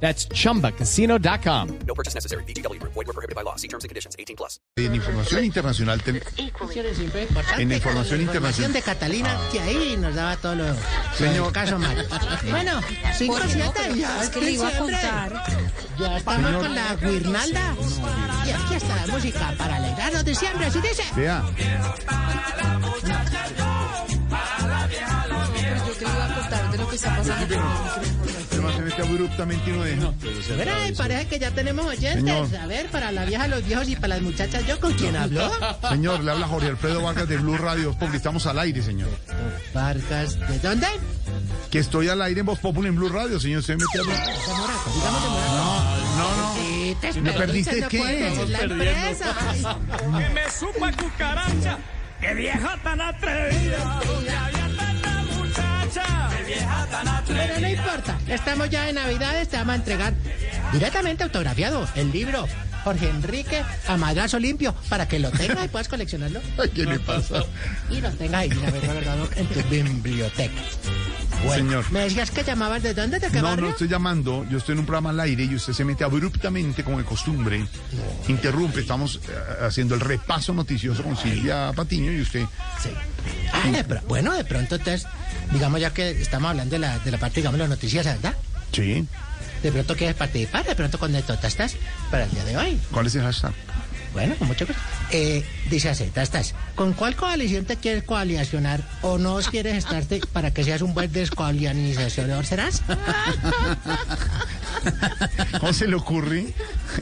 That's chumbacasino.com. No purchase necessary. BGW. Void were prohibited by law. See terms and conditions. 18 plus. En información internacional, ten- siempre importantes, En información internacional. de Catalina, que ahí nos daba todo lo, Señor. caso mal. Bueno, cinco siete, ya Es que le iba a siempre. contar. Ya estamos con la guirnalda. Y aquí está la música para alegrarnos de diciembre, así dice. vea, Yo te iba a contar de lo que está pasando me mete abruptamente y no deja. Mira, parece que ya tenemos oyentes. Señor. A ver, para la vieja, los viejos y para las muchachas, ¿yo con quién hablo? Señor, le habla Jorge Alfredo Vargas de Blue Radio, porque estamos al aire, señor. Vargas, ¿de dónde? Que estoy al aire en Voz Populi en Blue Radio, señor. Se mete a... De Moraco, digamos de Moraco. No, no. Sí, te ¿Me perdiste no qué? la empresa. Que me supa cucaracha, que vieja tan atrevida, estamos ya en Navidades, te vamos a entregar directamente autografiado el libro Jorge Enrique a madrazo limpio para que lo tengas y puedas coleccionarlo Ay, ¿Qué le pasa? y lo tengas ahí verdad, en tu biblioteca. Bueno, Señor. ¿Me decías que llamabas de dónde? ¿De qué No, barrio? no estoy llamando. Yo estoy en un programa al aire y usted se mete abruptamente, como de costumbre. Interrumpe. Estamos eh, haciendo el repaso noticioso con Silvia Patiño y usted. Sí. Ah, de pro- bueno, de pronto entonces, digamos ya que estamos hablando de la, de la parte, digamos, de las noticias, ¿verdad? Sí. De pronto quieres participar, de pronto con estás para el día de hoy. ¿Cuál es el hashtag? Bueno, con mucho gusto. Eh, dice así, ya estás. ¿Con cuál coalición te quieres coalicionar o no quieres estarte para que seas un buen descoalizacionador? ¿Serás? ¿Cómo se le ocurre?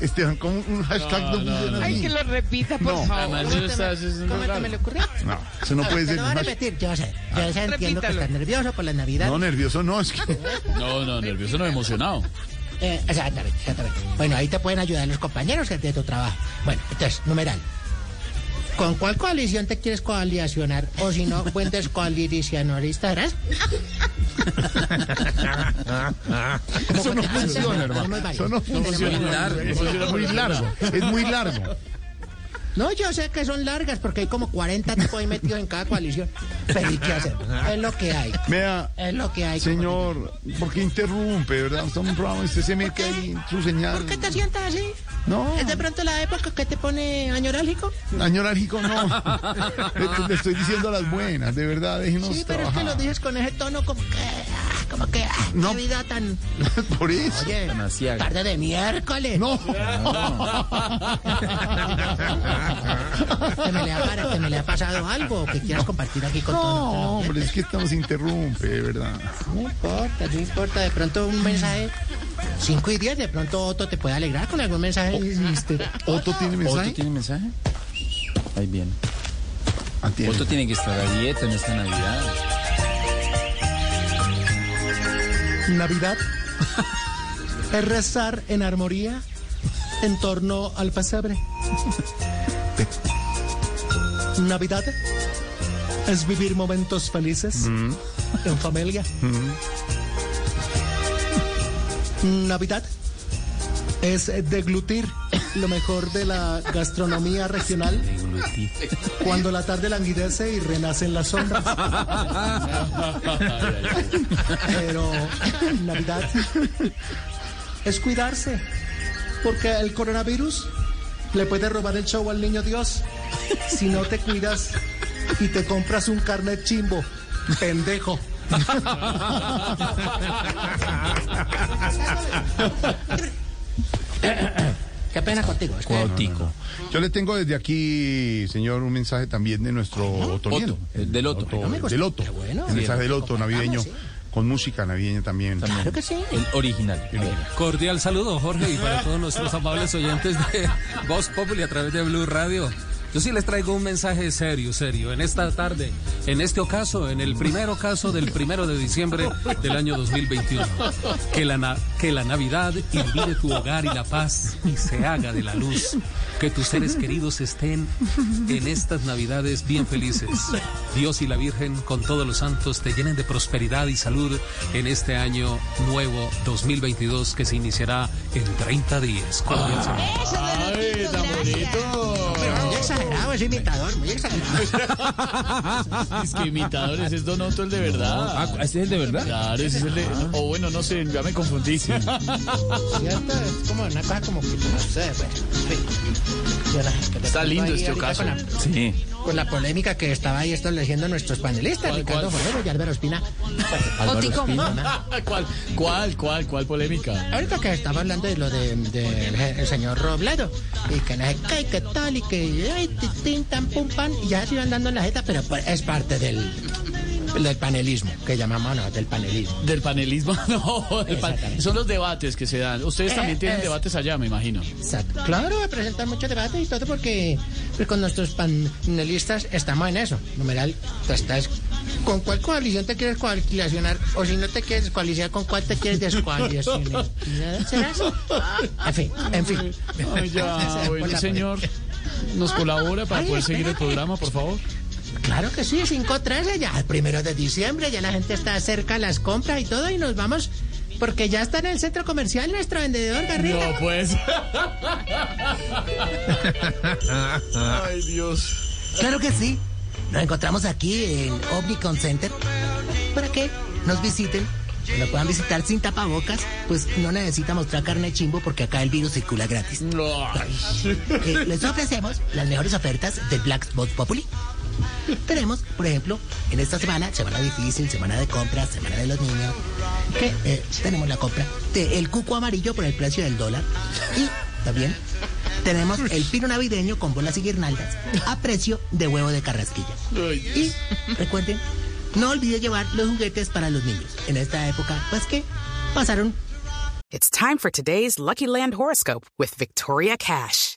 Esteban, ¿cómo un hashtag no, funciona así? lo repita, por No. favor. ¿Cómo te me- cómo te me le ocurrió? No, eso no puede ser. lo un voy a repetir, yo sé. Yo sé, entiendo que repítalo. estás nervioso por la Navidad. No, nervioso no, es que. No, no, nervioso no, emocionado. Eh, exactamente, exactamente. Bueno, ahí te pueden ayudar los compañeros de tu trabajo. Bueno, entonces, numeral. ¿Con cuál coalición te quieres coalicionar? O si no, buen descoalicionarista eres. Eso no funciona, hermano. Eso no funciona. Es muy largo. Es muy largo. No, yo sé que son largas porque hay como 40 tipos ahí metidos en cada coalición. Pero ¿y qué hacer? Es lo que hay. Vea, Es lo que hay. señor, ¿por qué interrumpe, verdad? Estamos un programa, usted se mete ahí su señal. ¿Por qué te sientas así? No, ¿Es de pronto la época que te pone añorálgico? año alérgico no. Le, le estoy diciendo las buenas, de verdad, déjenos Sí, pero es que lo dices con ese tono como que... Como que... ah, No. Qué vida tan... Por eso. Oye, Demasiado. tarde de miércoles. No. Que me, le ha, que me le ha pasado algo que quieras compartir aquí con todos No, hombre, es que estamos interrumpe, de verdad. No importa, no importa. De pronto un mensaje, 5 y 10, de pronto Otto te puede alegrar con algún mensaje. Este, ¿Otto tiene mensaje? ¿Otto tiene mensaje? Ahí viene. Ah. Otto tiene que estar a dieta en esta Navidad. Navidad es rezar en armonía en torno al pesebre. Navidad es vivir momentos felices en familia. Navidad es deglutir lo mejor de la gastronomía regional cuando la tarde languidece y renace en las sombras. Pero Navidad es cuidarse, porque el coronavirus le puede robar el show al niño Dios si no te cuidas y te compras un carnet chimbo, pendejo. Qué pena contigo. es. Yo le tengo desde aquí, señor, un mensaje también de nuestro otoniano. El del Otto. Del. Otto. Qué bueno. El mensaje del Otto navideño, sí. con música navideña también. Claro que sí. El original. Ver. Cordial saludo, Jorge, y para todos nuestros amables oyentes de Voz Populi a través de Blue Radio. Yo sí les traigo un mensaje serio, serio. En esta tarde, en este ocaso, en el primer ocaso del primero de diciembre del año 2021. Que la, na- que la Navidad ilumine tu hogar y la paz y se haga de la luz. Que tus seres queridos estén en estas Navidades bien felices. Dios y la Virgen, con todos los santos, te llenen de prosperidad y salud en este año nuevo 2022 que se iniciará en 30 días. Ay, tan bonito. Pero muy exagerado ese imitador, muy exagerado. Es que imitadores es Donoto el de verdad. Ah, ¿este es el de verdad? Claro, ese es el de. O bueno, no sé, ya me confundí. ¿Cierto? Es como una cosa como que no sé, pues. que de Está lindo este ocaso. Sí. Con la polémica que estaba ahí estableciendo nuestros panelistas, ¿Cuál, Ricardo cuál? Forero y Álvaro Espina. ¿Cuál, cuál, cuál, cuál polémica? Ahorita que estaba hablando de lo del de, el, el señor Robledo, y que no sé qué, y que tal, y que ay, ti, tin, tan, pum, pan, y ya se iban dando en la jeta, pero pues, es parte del, del panelismo, que llamamos, no, del panelismo. ¿Del panelismo? No, del pan- son los debates que se dan. Ustedes Eh, también tienen es- debates allá, me imagino. Exacto. Claro, presentan mucho debate y todo porque pues, con nuestros panelistas estamos en eso. Numeral, tú estás con cuál coalición te quieres coalicionar o si no te quieres coalicionar, con cuál te quieres descoalicionar. ¿Será eso? En fin, en fin. Ay, ya, la señor. ¿Nos colabora para Ay, poder seguir el programa, por favor? Claro que sí, 5.13 ya, el primero de diciembre, ya la gente está cerca las compras y todo y nos vamos porque ya está en el centro comercial nuestro vendedor Garriga. No, pues. Ay, Dios. Claro que sí. Nos encontramos aquí en Omnicon Center para que nos visiten. Nos puedan visitar sin tapabocas, pues no necesita mostrar carne chimbo porque acá el virus circula gratis. No. Eh, les ofrecemos las mejores ofertas del Black Spot Populi. Tenemos, por ejemplo, en esta semana, semana difícil, semana de compras, semana de los niños, que eh, tenemos la compra del cuco amarillo por el precio del dólar. Y también tenemos el pino navideño con bolas y guirnaldas a precio de huevo de carrasquilla. Y recuerden, no olviden llevar los juguetes para los niños. En esta época, pues que pasaron It's time for today's Lucky Land horoscope with Victoria Cash.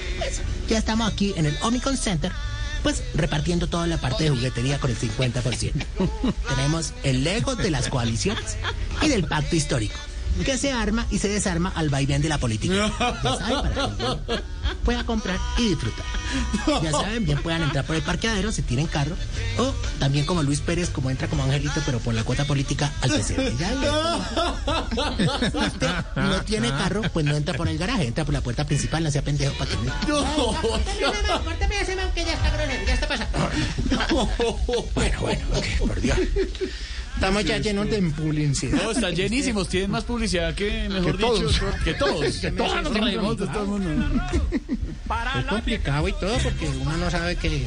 pues ya estamos aquí en el Omnicon Center, pues repartiendo toda la parte de juguetería con el 50%. Tenemos el Lego de las coaliciones y del pacto histórico, que se arma y se desarma al vaivén de la política. Ya saben, para que pueda comprar y disfrutar. Ya saben, bien puedan entrar por el parqueadero si tienen carro, o también como Luis Pérez, como entra como angelito, pero por la cuota política al presidente. No tiene carro, pues no entra por el garaje, entra por la puerta principal, no sea pendejo para que no. Córtame que ya está grosero, ya está pasando. Bueno, bueno, ok, por Dios. Estamos ya llenos de publicidad. No, están llenísimos. Tienen más publicidad que, mejor Que dicho, todos. que todos. Que todos Nos nos reímos de todo el mundo. Es complicado y todo porque uno no sabe qué,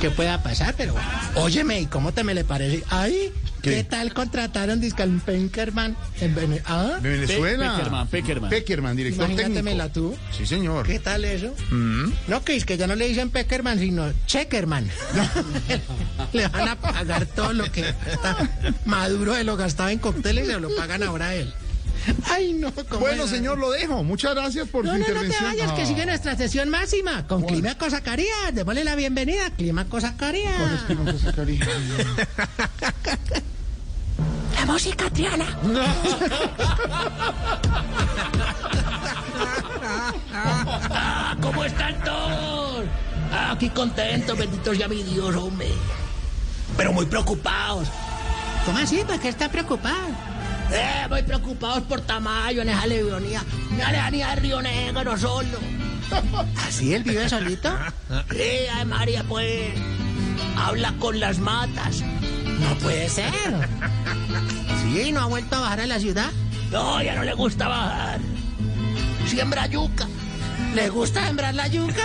qué pueda pasar, pero óyeme, ¿y cómo te me le parece? Ay, ¿qué, ¿Qué? tal contrataron disque al Penkerman en Vene- ¿Ah? De Venezuela. Peckerman, Peckerman. Peckerman, director técnico. Imagínatemela tú. Sí, señor. ¿Qué tal eso? Mm. No, que es que ya no le dicen Peckerman, sino Checkerman. le van a pagar todo lo que Maduro de lo gastaba en cócteles, se lo pagan ahora a él. Ay, no, ¿cómo Bueno, era? señor, lo dejo. Muchas gracias por No, su no, no te intervención. vayas, que Ah. sigue nuestra sesión máxima con Clímaco Zacarías. Démosle la bienvenida, Clímaco Zacarías. La música, Triana. ¿Cómo están todos? Aquí contentos, benditos ya mi Dios, hombre. Pero muy preocupados. ¿Cómo así? ¿Por qué están preocupados? Eh, muy preocupados por Tamayo en esa leonía. Una leonía de Río Negro solo. ¿Así él vive solito? Sí, ay María, pues. Habla con las matas. No puede ser. Sí, no ha vuelto a bajar a la ciudad. No, ya no le gusta bajar. Siembra yuca. ¿Le gusta sembrar la yuca?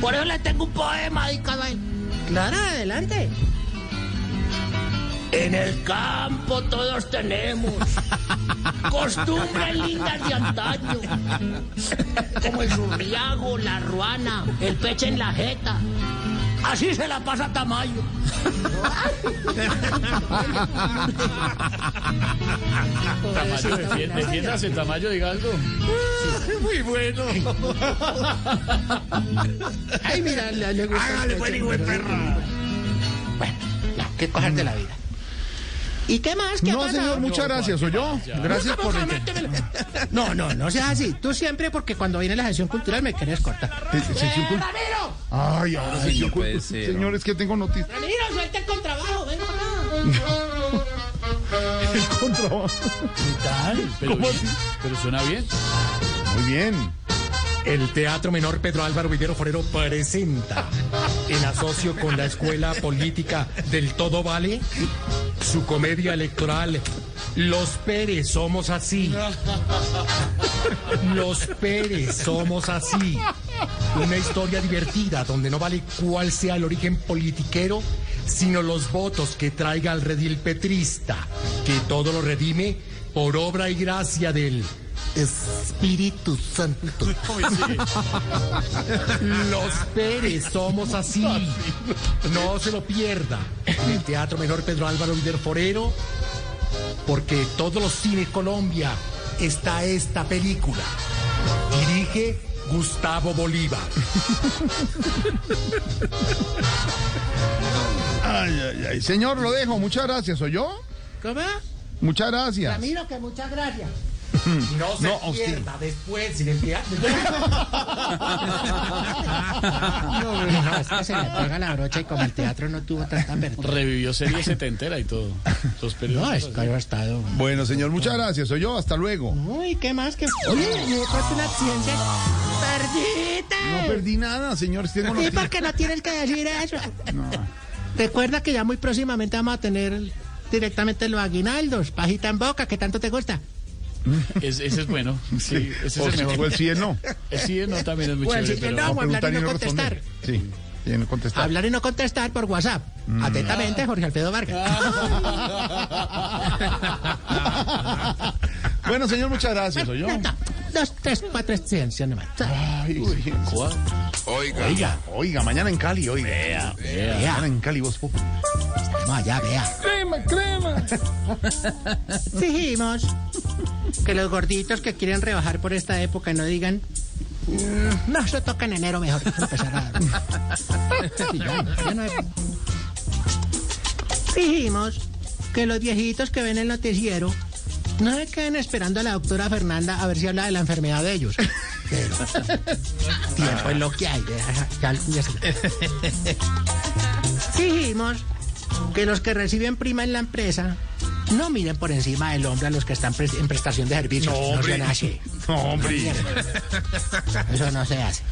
Por eso le tengo un poema dedicado a él. Claro, adelante. En el campo todos tenemos costumbres lindas de antaño, como el surriago, la ruana, el peche en la jeta. Así se la pasa Tamayo. Tamayo, defiéndase, Tamayo, diga algo. Muy bueno. Ay, mira, le, le gusta. Hágale, buen hijo de perra. Bueno, ya, qué cosas de la vida. ¿Y qué más? ¿Qué ha No, señor, muchas gracias. ¿Soy yo? Gracias por... Por No, no, no seas así. Tú siempre, porque cuando viene la sesión cultural me quieres cortar. Eh, sección cult- ¡Ramiro! Ay, ahora Ay, sección no puede cult- ser, Señores, que tengo noticias. ¡Ramiro, suelta el contrabajo! ¡Venga acá! Contra- ¿Qué tal? Pero, ¿Cómo bien, así? pero suena bien. Muy bien. El Teatro Menor Pedro Álvaro Villero Forero presenta, en asocio con la Escuela Política del Todo Vale, su comedia electoral Los Pérez somos así. Los Pérez somos así. Una historia divertida donde no vale cuál sea el origen politiquero, sino los votos que traiga el redil petrista, que todo lo redime por obra y gracia del Espíritu Santo. Los Pérez somos así. No se lo pierda. El Teatro Menor Pedro Álvaro Vider Forero, porque todos los cines Colombia está esta película. Dirige Gustavo Bolívar. Ay, ay, ay. Señor, lo dejo. Muchas gracias. ¿Soy yo? ¿Cómo? Muchas gracias. Ramiro, que muchas gracias. No se No, pierda después sin enviar. No, es que se le pega la brocha y como el teatro no tuvo tanta apertura. Revivió serie setentera y todo. Los No, es que ha estado. Bueno, señor, muchas gracias. Soy yo. Hasta luego. Uy, ¿qué más? que Oye, yo creo una ciencia. ¡Perdiste! No perdí nada, señor. Tengo ¿Y noticias. por qué no tienes que decir eso? Recuerda que ya muy próximamente vamos a tener directamente los aguinaldos, pajita en boca, que tanto te gusta. Es- ese es bueno. Sí, ese O es el mejor. o el sí no. El sí no también es muy O el chévere. sí es pero- no. Vamos a hablar y no responder. Sí, y no contestar. Hablar y no contestar por WhatsApp. Atentamente, Jorge Alfredo Vargas. Bueno, señor, muchas gracias. Soy yo. Dos, tres, cuatro ciencias nomás. Ay, sí. Oiga. Oiga, oiga, mañana en Cali, oiga. Vea, vea. Mañana en Cali, vos. No, allá, vea. Crema, crema. Dijimos que los gorditos que quieren rebajar por esta época no digan. "Mm, No, eso toca en enero mejor. Empezar a- Sí, ya no, ya no hay- Dijimos que los viejitos que ven el noticiero no se queden esperando a la doctora Fernanda a ver si habla de la enfermedad de ellos. Pero tiempo es lo que hay. ya- ya- Dijimos que los que reciben prima en la empresa no miren por encima del hombro a los que están en prestación de servicios. No, No, hombre. sean así. No, hombre. Eso no se hace.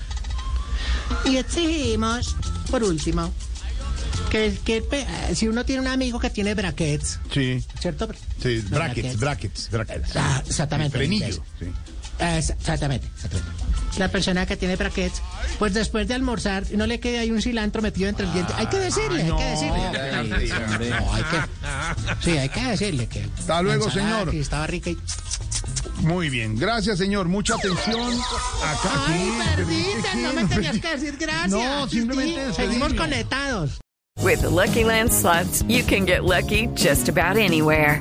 Y exigimos, por último, que, si uno tiene un amigo que tiene brackets, Sí, ¿cierto? sí, Los brackets, brackets, brackets. Ah, exactamente. El en frenillo. inglés. Sí. Exactamente, exactamente. La persona que tiene brackets, pues después de almorzar, no le quede ahí un cilantro metido entre el diente. Hay que decirle, hay que decirle. No, hay que, sí, hay que decirle que. Hasta luego, señor. que estaba rica y. Muy bien, gracias, señor. Mucha atención. Acá Ay, sí, no me tenías que decir gracias. No, simplemente Sí, Seguimos conectados. With the Lucky Land slots, you can get lucky just about anywhere.